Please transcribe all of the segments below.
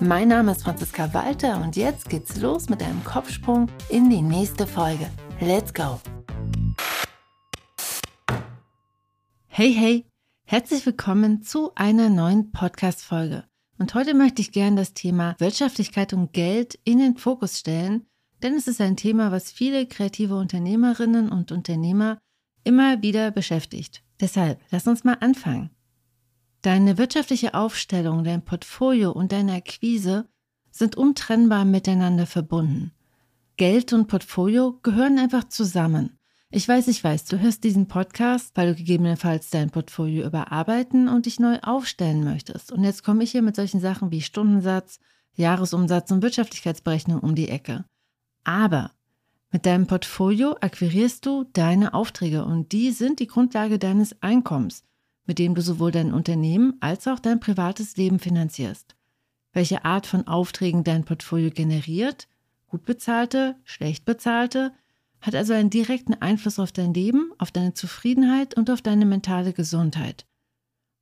Mein Name ist Franziska Walter und jetzt geht's los mit einem Kopfsprung in die nächste Folge. Let's go! Hey, hey! Herzlich willkommen zu einer neuen Podcast-Folge. Und heute möchte ich gerne das Thema Wirtschaftlichkeit und Geld in den Fokus stellen, denn es ist ein Thema, was viele kreative Unternehmerinnen und Unternehmer immer wieder beschäftigt. Deshalb, lass uns mal anfangen. Deine wirtschaftliche Aufstellung, dein Portfolio und deine Akquise sind untrennbar miteinander verbunden. Geld und Portfolio gehören einfach zusammen. Ich weiß, ich weiß, du hörst diesen Podcast, weil du gegebenenfalls dein Portfolio überarbeiten und dich neu aufstellen möchtest. Und jetzt komme ich hier mit solchen Sachen wie Stundensatz, Jahresumsatz und Wirtschaftlichkeitsberechnung um die Ecke. Aber mit deinem Portfolio akquirierst du deine Aufträge und die sind die Grundlage deines Einkommens, mit dem du sowohl dein Unternehmen als auch dein privates Leben finanzierst. Welche Art von Aufträgen dein Portfolio generiert, gut bezahlte, schlecht bezahlte, hat also einen direkten Einfluss auf dein Leben, auf deine Zufriedenheit und auf deine mentale Gesundheit.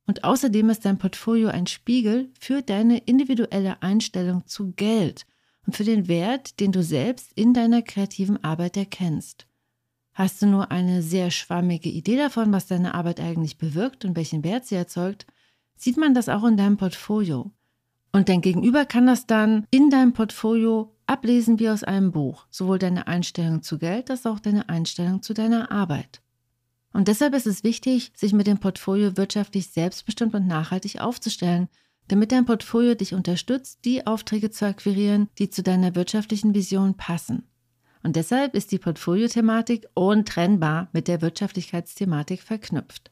Und außerdem ist dein Portfolio ein Spiegel für deine individuelle Einstellung zu Geld und für den Wert, den du selbst in deiner kreativen Arbeit erkennst. Hast du nur eine sehr schwammige Idee davon, was deine Arbeit eigentlich bewirkt und welchen Wert sie erzeugt, sieht man das auch in deinem Portfolio. Und dein Gegenüber kann das dann in deinem Portfolio ablesen wie aus einem Buch, sowohl deine Einstellung zu Geld als auch deine Einstellung zu deiner Arbeit. Und deshalb ist es wichtig, sich mit dem Portfolio wirtschaftlich selbstbestimmt und nachhaltig aufzustellen, damit dein Portfolio dich unterstützt, die Aufträge zu akquirieren, die zu deiner wirtschaftlichen Vision passen. Und deshalb ist die Portfolio-Thematik untrennbar mit der Wirtschaftlichkeitsthematik verknüpft.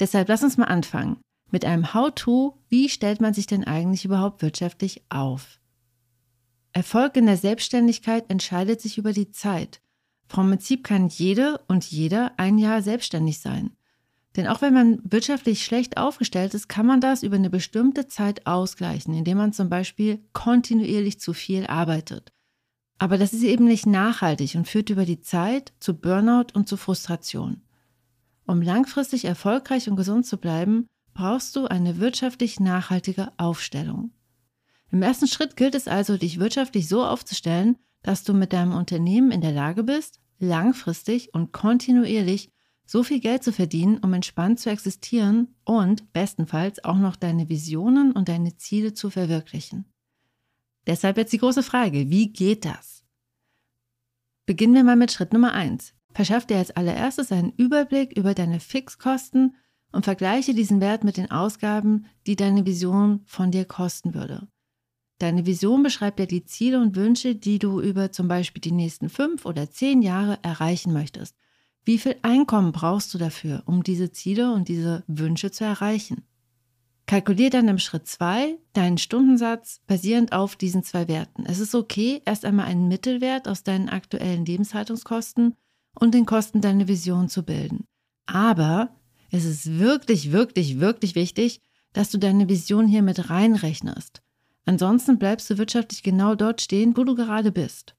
Deshalb lass uns mal anfangen mit einem How-to, wie stellt man sich denn eigentlich überhaupt wirtschaftlich auf? Erfolg in der Selbstständigkeit entscheidet sich über die Zeit. Vom Prinzip kann jede und jeder ein Jahr selbstständig sein. Denn auch wenn man wirtschaftlich schlecht aufgestellt ist, kann man das über eine bestimmte Zeit ausgleichen, indem man zum Beispiel kontinuierlich zu viel arbeitet. Aber das ist eben nicht nachhaltig und führt über die Zeit zu Burnout und zu Frustration. Um langfristig erfolgreich und gesund zu bleiben, brauchst du eine wirtschaftlich nachhaltige Aufstellung. Im ersten Schritt gilt es also, dich wirtschaftlich so aufzustellen, dass du mit deinem Unternehmen in der Lage bist, langfristig und kontinuierlich so viel Geld zu verdienen, um entspannt zu existieren und bestenfalls auch noch deine Visionen und deine Ziele zu verwirklichen. Deshalb jetzt die große Frage, wie geht das? Beginnen wir mal mit Schritt Nummer eins. Verschaff dir als allererstes einen Überblick über deine Fixkosten und vergleiche diesen Wert mit den Ausgaben, die deine Vision von dir kosten würde. Deine Vision beschreibt ja die Ziele und Wünsche, die du über zum Beispiel die nächsten fünf oder zehn Jahre erreichen möchtest. Wie viel Einkommen brauchst du dafür, um diese Ziele und diese Wünsche zu erreichen? Kalkulier dann im Schritt zwei deinen Stundensatz basierend auf diesen zwei Werten. Es ist okay, erst einmal einen Mittelwert aus deinen aktuellen Lebenshaltungskosten und den Kosten deiner Vision zu bilden. Aber es ist wirklich, wirklich, wirklich wichtig, dass du deine Vision hier mit reinrechnest. Ansonsten bleibst du wirtschaftlich genau dort stehen, wo du gerade bist.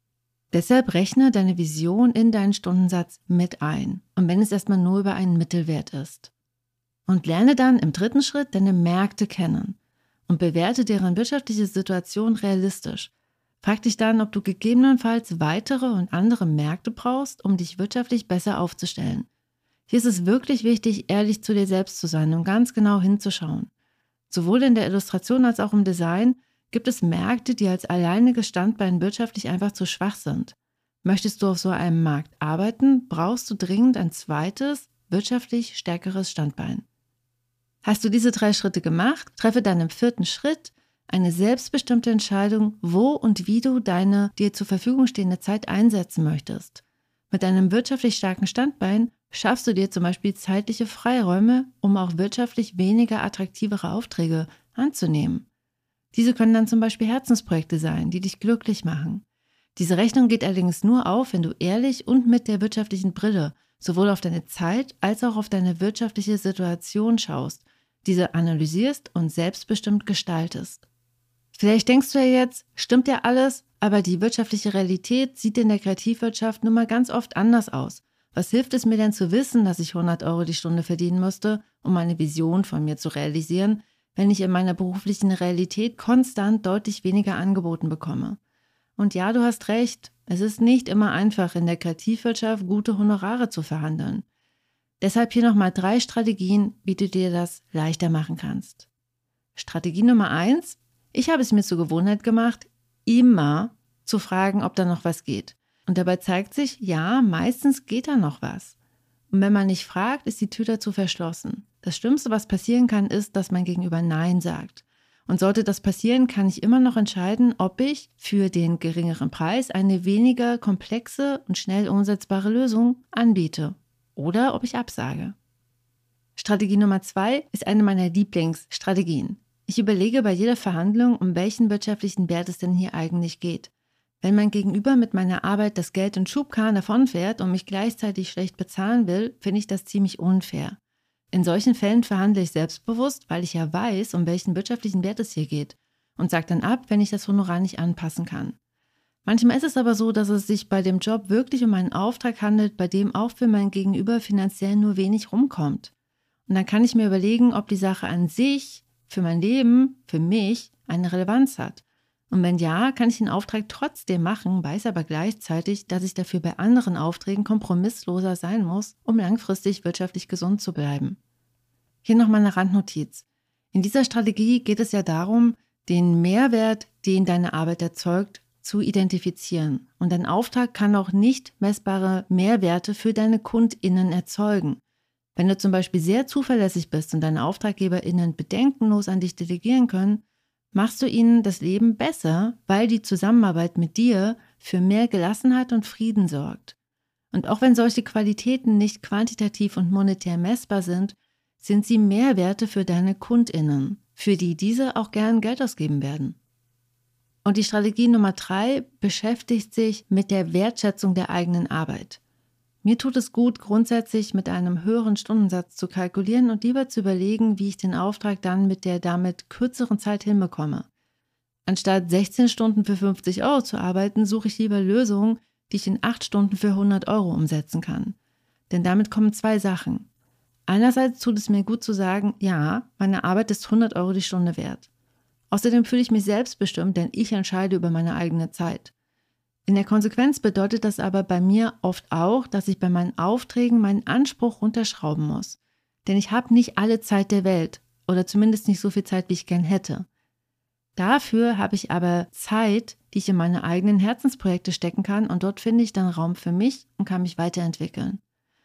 Deshalb rechne deine Vision in deinen Stundensatz mit ein. Und wenn es erstmal nur über einen Mittelwert ist. Und lerne dann im dritten Schritt deine Märkte kennen und bewerte deren wirtschaftliche Situation realistisch. Frag dich dann, ob du gegebenenfalls weitere und andere Märkte brauchst, um dich wirtschaftlich besser aufzustellen. Hier ist es wirklich wichtig, ehrlich zu dir selbst zu sein und ganz genau hinzuschauen. Sowohl in der Illustration als auch im Design Gibt es Märkte, die als alleiniges Standbein wirtschaftlich einfach zu schwach sind? Möchtest du auf so einem Markt arbeiten, brauchst du dringend ein zweites, wirtschaftlich stärkeres Standbein. Hast du diese drei Schritte gemacht, treffe dann im vierten Schritt eine selbstbestimmte Entscheidung, wo und wie du deine dir zur Verfügung stehende Zeit einsetzen möchtest. Mit einem wirtschaftlich starken Standbein schaffst du dir zum Beispiel zeitliche Freiräume, um auch wirtschaftlich weniger attraktivere Aufträge anzunehmen. Diese können dann zum Beispiel Herzensprojekte sein, die dich glücklich machen. Diese Rechnung geht allerdings nur auf, wenn du ehrlich und mit der wirtschaftlichen Brille sowohl auf deine Zeit als auch auf deine wirtschaftliche Situation schaust, diese analysierst und selbstbestimmt gestaltest. Vielleicht denkst du ja jetzt, stimmt ja alles, aber die wirtschaftliche Realität sieht in der Kreativwirtschaft nun mal ganz oft anders aus. Was hilft es mir denn zu wissen, dass ich 100 Euro die Stunde verdienen müsste, um eine Vision von mir zu realisieren, wenn ich in meiner beruflichen Realität konstant deutlich weniger angeboten bekomme? Und ja, du hast recht, es ist nicht immer einfach, in der Kreativwirtschaft gute Honorare zu verhandeln. Deshalb hier nochmal drei Strategien, wie du dir das leichter machen kannst. Strategie Nummer eins: Ich habe es mir zur Gewohnheit gemacht, immer zu fragen, ob da noch was geht. Und dabei zeigt sich, ja, meistens geht da noch was. Und wenn man nicht fragt, ist die Tür dazu verschlossen. Das Schlimmste, was passieren kann, ist, dass mein Gegenüber Nein sagt. Und sollte das passieren, kann ich immer noch entscheiden, ob ich für den geringeren Preis eine weniger komplexe und schnell umsetzbare Lösung anbiete oder ob ich absage. Strategie Nummer zwei ist eine meiner Lieblingsstrategien. Ich überlege bei jeder Verhandlung, um welchen wirtschaftlichen Wert es denn hier eigentlich geht. Wenn mein Gegenüber mit meiner Arbeit das Geld in Schubkarren davonfährt und mich gleichzeitig schlecht bezahlen will, finde ich das ziemlich unfair. In solchen Fällen verhandle ich selbstbewusst, weil ich ja weiß, um welchen wirtschaftlichen Wert es hier geht und sage dann ab, wenn ich das Honorar nicht anpassen kann. Manchmal ist es aber so, dass es sich bei dem Job wirklich um einen Auftrag handelt, bei dem auch für mein Gegenüber finanziell nur wenig rumkommt. Und dann kann ich mir überlegen, ob die Sache an sich für mein Leben, für mich, eine Relevanz hat. Und wenn ja, kann ich den Auftrag trotzdem machen, weiß aber gleichzeitig, dass ich dafür bei anderen Aufträgen kompromissloser sein muss, um langfristig wirtschaftlich gesund zu bleiben. Hier nochmal eine Randnotiz. In dieser Strategie geht es ja darum, den Mehrwert, den deine Arbeit erzeugt, zu identifizieren. Und dein Auftrag kann auch nicht messbare Mehrwerte für deine KundInnen erzeugen. Wenn du zum Beispiel sehr zuverlässig bist und deine AuftraggeberInnen bedenkenlos an dich delegieren können, machst du ihnen das Leben besser, weil die Zusammenarbeit mit dir für mehr Gelassenheit und Frieden sorgt. Und auch wenn solche Qualitäten nicht quantitativ und monetär messbar sind, sind sie Mehrwerte für deine KundInnen, für die diese auch gern Geld ausgeben werden. Und die Strategie Nummer drei beschäftigt sich mit der Wertschätzung der eigenen Arbeit. Mir tut es gut, grundsätzlich mit einem höheren Stundensatz zu kalkulieren und lieber zu überlegen, wie ich den Auftrag dann mit der damit kürzeren Zeit hinbekomme. Anstatt 16 Stunden für 50 Euro zu arbeiten, suche ich lieber Lösungen, die ich in 8 Stunden für 100 Euro umsetzen kann. Denn damit kommen zwei Sachen. Einerseits tut es mir gut zu sagen, ja, meine Arbeit ist 100 Euro die Stunde wert. Außerdem fühle ich mich selbstbestimmt, denn ich entscheide über meine eigene Zeit. In der Konsequenz bedeutet das aber bei mir oft auch, dass ich bei meinen Aufträgen meinen Anspruch runterschrauben muss. Denn ich habe nicht alle Zeit der Welt oder zumindest nicht so viel Zeit, wie ich gern hätte. Dafür habe ich aber Zeit, die ich in meine eigenen Herzensprojekte stecken kann und dort finde ich dann Raum für mich und kann mich weiterentwickeln.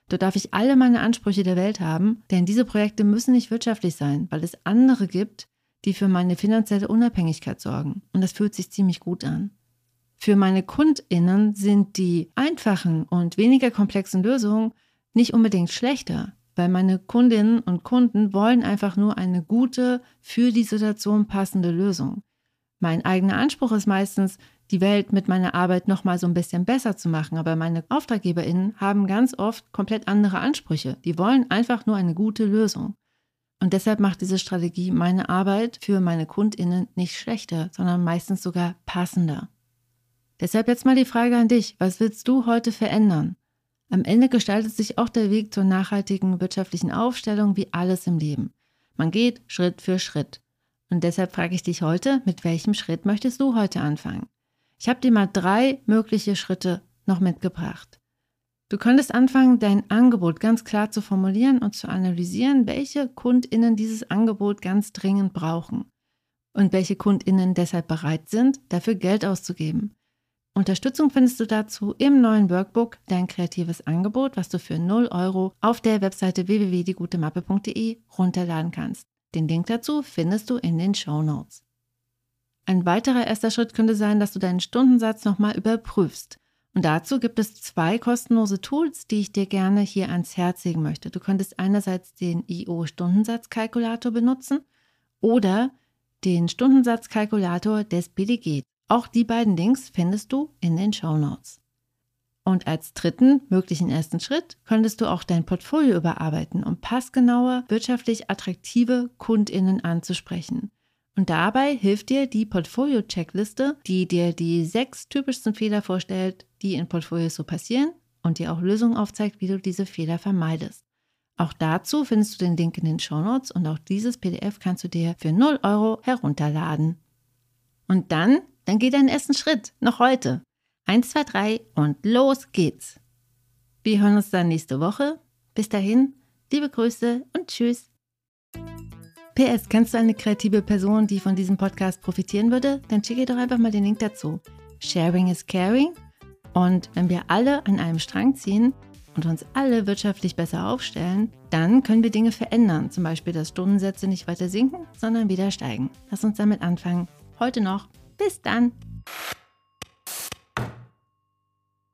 Dort darf ich alle meine Ansprüche der Welt haben, denn diese Projekte müssen nicht wirtschaftlich sein, weil es andere gibt, die für meine finanzielle Unabhängigkeit sorgen. Und das fühlt sich ziemlich gut an. Für meine KundInnen sind die einfachen und weniger komplexen Lösungen nicht unbedingt schlechter, weil meine Kundinnen und Kunden wollen einfach nur eine gute, für die Situation passende Lösung. Mein eigener Anspruch ist meistens, die Welt mit meiner Arbeit nochmal so ein bisschen besser zu machen, aber meine AuftraggeberInnen haben ganz oft komplett andere Ansprüche. Die wollen einfach nur eine gute Lösung. Und deshalb macht diese Strategie meine Arbeit für meine KundInnen nicht schlechter, sondern meistens sogar passender. Deshalb jetzt mal die Frage an dich, was willst du heute verändern? Am Ende gestaltet sich auch der Weg zur nachhaltigen wirtschaftlichen Aufstellung wie alles im Leben. Man geht Schritt für Schritt. Und deshalb frage ich dich heute, mit welchem Schritt möchtest du heute anfangen? Ich habe dir mal drei mögliche Schritte noch mitgebracht. Du könntest anfangen, dein Angebot ganz klar zu formulieren und zu analysieren, welche Kundinnen dieses Angebot ganz dringend brauchen und welche Kundinnen deshalb bereit sind, dafür Geld auszugeben. Unterstützung findest du dazu im neuen Workbook Dein kreatives Angebot, was du für 0 Euro auf der Webseite www.diegutemappe.de runterladen kannst. Den Link dazu findest du in den Show Notes. Ein weiterer erster Schritt könnte sein, dass du deinen Stundensatz nochmal überprüfst. Und dazu gibt es zwei kostenlose Tools, die ich dir gerne hier ans Herz legen möchte. Du könntest einerseits den IO-Stundensatzkalkulator benutzen oder den Stundensatzkalkulator des BDG. Auch die beiden Links findest du in den Show Notes. Und als dritten möglichen ersten Schritt könntest du auch dein Portfolio überarbeiten, um passgenaue, wirtschaftlich attraktive Kundinnen anzusprechen. Und dabei hilft dir die Portfolio-Checkliste, die dir die sechs typischsten Fehler vorstellt, die in Portfolios so passieren und dir auch Lösungen aufzeigt, wie du diese Fehler vermeidest. Auch dazu findest du den Link in den Show Notes und auch dieses PDF kannst du dir für 0 Euro herunterladen. Und dann, dann geh deinen ersten Schritt, noch heute. Eins, zwei, drei und los geht's. Wir hören uns dann nächste Woche. Bis dahin, liebe Grüße und tschüss. PS, kennst du eine kreative Person, die von diesem Podcast profitieren würde? Dann schicke doch einfach mal den Link dazu. Sharing is caring. Und wenn wir alle an einem Strang ziehen und uns alle wirtschaftlich besser aufstellen, dann können wir Dinge verändern. Zum Beispiel, dass Stundensätze nicht weiter sinken, sondern wieder steigen. Lass uns damit anfangen. Heute noch. Bis dann.